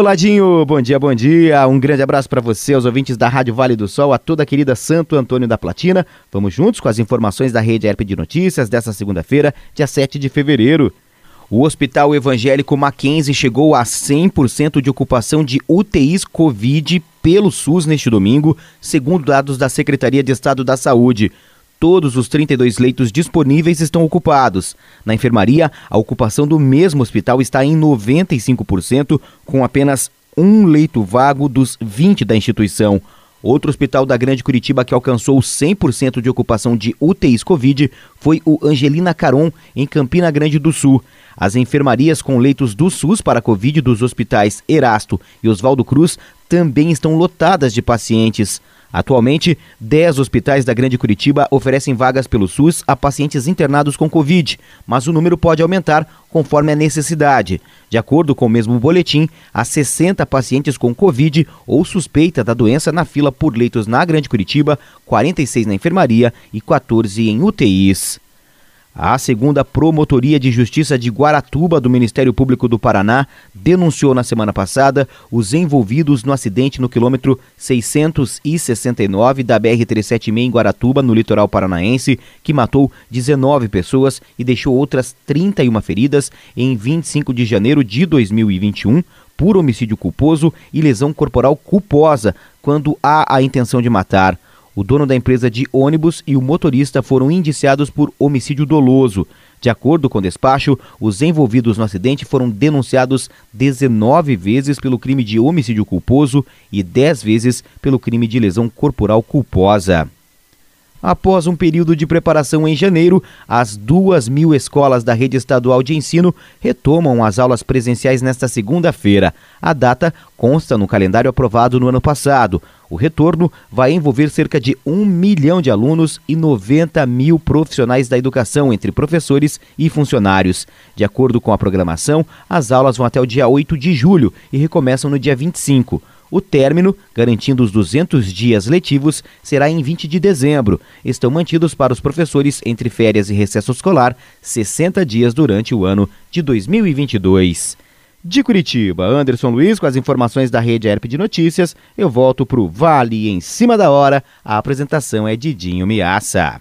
Oladinho, bom dia, bom dia. Um grande abraço para você, aos ouvintes da Rádio Vale do Sol, a toda a querida Santo Antônio da Platina. Vamos juntos com as informações da Rede Herp de Notícias desta segunda-feira, dia 7 de fevereiro. O Hospital Evangélico Mackenzie chegou a 100% de ocupação de UTIs Covid pelo SUS neste domingo, segundo dados da Secretaria de Estado da Saúde. Todos os 32 leitos disponíveis estão ocupados. Na enfermaria, a ocupação do mesmo hospital está em 95%, com apenas um leito vago dos 20 da instituição. Outro hospital da Grande Curitiba que alcançou 100% de ocupação de UTIs Covid foi o Angelina Caron, em Campina Grande do Sul. As enfermarias com leitos do SUS para Covid dos hospitais Erasto e Oswaldo Cruz também estão lotadas de pacientes. Atualmente, 10 hospitais da Grande Curitiba oferecem vagas pelo SUS a pacientes internados com Covid, mas o número pode aumentar conforme a necessidade. De acordo com o mesmo boletim, há 60 pacientes com Covid ou suspeita da doença na fila por leitos na Grande Curitiba, 46 na enfermaria e 14 em UTIs. A segunda Promotoria de Justiça de Guaratuba do Ministério Público do Paraná denunciou na semana passada os envolvidos no acidente no quilômetro 669 da BR-376 em Guaratuba, no litoral paranaense, que matou 19 pessoas e deixou outras 31 feridas em 25 de janeiro de 2021 por homicídio culposo e lesão corporal culposa, quando há a intenção de matar. O dono da empresa de ônibus e o motorista foram indiciados por homicídio doloso. De acordo com o despacho, os envolvidos no acidente foram denunciados 19 vezes pelo crime de homicídio culposo e 10 vezes pelo crime de lesão corporal culposa. Após um período de preparação em janeiro, as duas mil escolas da rede estadual de ensino retomam as aulas presenciais nesta segunda-feira. A data consta no calendário aprovado no ano passado. O retorno vai envolver cerca de um milhão de alunos e 90 mil profissionais da educação, entre professores e funcionários. De acordo com a programação, as aulas vão até o dia 8 de julho e recomeçam no dia 25. O término, garantindo os 200 dias letivos, será em 20 de dezembro. Estão mantidos para os professores entre férias e recesso escolar 60 dias durante o ano de 2022. De Curitiba, Anderson Luiz com as informações da Rede ERP de Notícias. Eu volto para o Vale em cima da hora. A apresentação é de Dinho Miaça.